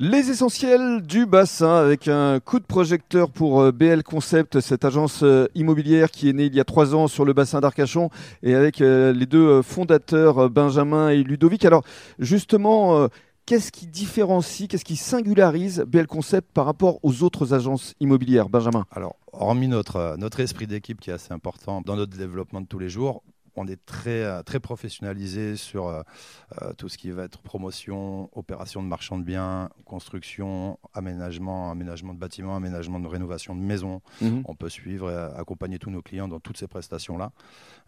Les essentiels du bassin avec un coup de projecteur pour euh, BL Concept, cette agence euh, immobilière qui est née il y a trois ans sur le bassin d'Arcachon et avec euh, les deux fondateurs Benjamin et Ludovic. Alors justement, qu'est-ce qui différencie, qu'est-ce qui singularise BL Concept par rapport aux autres agences immobilières Benjamin? Alors, hormis notre, notre esprit d'équipe qui est assez important dans notre développement de tous les jours, on est très, euh, très professionnalisé sur euh, euh, tout ce qui va être promotion, opération de marchand de biens, construction, aménagement, aménagement de bâtiments, aménagement de rénovation de maisons. Mhm. On peut suivre et accompagner tous nos clients dans toutes ces prestations-là.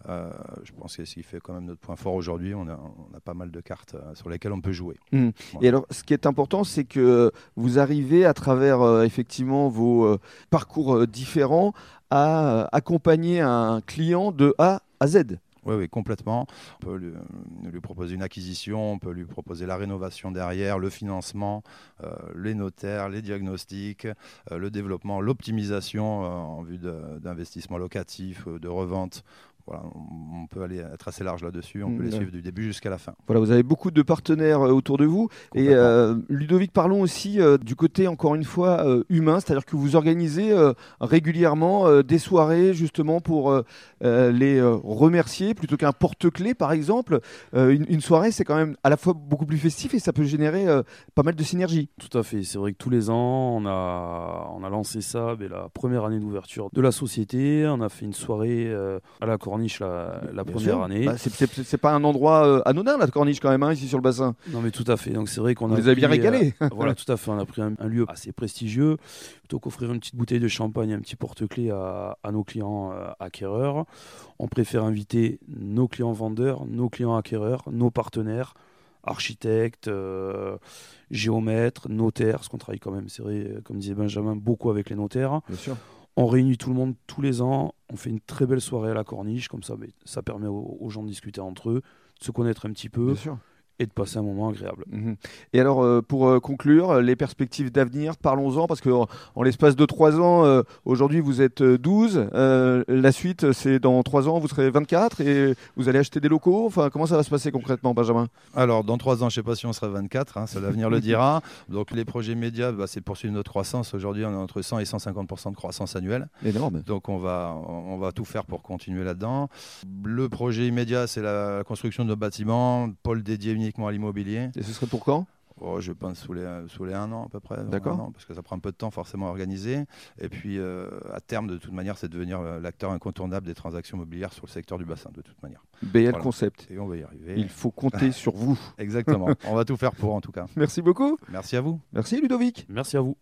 je pense que ce qui fait quand même notre point fort aujourd'hui, on a, pas mal de cartes sur lesquelles on peut jouer. Mhm. Et alors, ce qui est important, c'est que vous arrivez à travers effectivement vos parcours différents à accompagner un client de A à Z. Oui, oui, complètement. On peut lui, proposer une acquisition, on peut lui proposer la rénovation derrière, le financement, euh, les notaires, les diagnostics, euh, le développement, l'optimisation euh, en vue d'investissement locatif, de revente on peut aller être assez large là-dessus, on peut les suivre du début jusqu'à la fin. Voilà, vous avez beaucoup de partenaires euh, autour de vous. Et euh, Ludovic, parlons aussi euh, du côté, encore une fois, humain, c'est-à-dire que vous organisez régulièrement des soirées justement pour les remercier, plutôt qu'un porte-clés, par exemple. Une, soirée, c'est quand même à la fois beaucoup plus festif et ça peut générer pas mal de synergie. Tout à fait, c'est vrai que tous les ans, on a, on a lancé ça, mais la première année d'ouverture de la société, on a fait une soirée à la Corniche la, première année. Bah, c'est pas un endroit euh, anodin, la Corniche, quand même, hein, ici sur le bassin. Non, mais tout à fait. Donc, c'est vrai qu'on a. Vous avez bien régalé. Euh, voilà, tout à fait. On a pris un, lieu assez prestigieux. Plutôt qu'offrir une petite bouteille de champagne, un petit porte-clés à, nos clients euh, acquéreurs, on préfère inviter nos clients vendeurs, nos clients acquéreurs, nos partenaires architectes, géomètres, notaires, parce qu'on travaille quand même, c'est vrai, comme disait Benjamin, beaucoup avec les notaires. Bien sûr. On réunit tout le monde tous les ans, on fait une très belle soirée à la corniche, comme ça ça permet aux, gens de discuter entre eux, de se connaître un petit peu. Et de passer un moment agréable. Mhm. Et alors, euh, pour euh, conclure, les perspectives d'avenir, parlons-en, parce qu'en en, l'espace de 3 ans, euh, aujourd'hui vous êtes 12, la suite c'est dans 3 ans, vous serez 24 et vous allez acheter des locaux. Enfin, comment ça va se passer concrètement, Benjamin? Alors, dans 3 ans, je ne sais pas si on sera 24, hein, l'avenir le dira. Donc, les projets médias, bah, c'est poursuivre notre croissance. Aujourd'hui, on est entre 100 et 150% de croissance annuelle. Énorme. Donc, on va, on va tout faire pour continuer là-dedans. Le projet immédiat, c'est la construction de nos bâtiments, pôle dédié uniquement à l'immobilier. Et ce serait pour quand? Oh, je pense sous les, sous les un an à peu près. D'accord. Parce que ça prend un peu de temps forcément à organiser. Et puis euh, à terme, de toute manière, c'est de devenir euh, l'acteur incontournable des transactions immobilières sur le secteur du bassin, de toute manière. BL Concept. Et on va y arriver. Il faut compter sur vous. Exactement. On va tout faire pour en tout cas. Merci beaucoup. Merci à vous. Merci Ludovic. Merci à vous.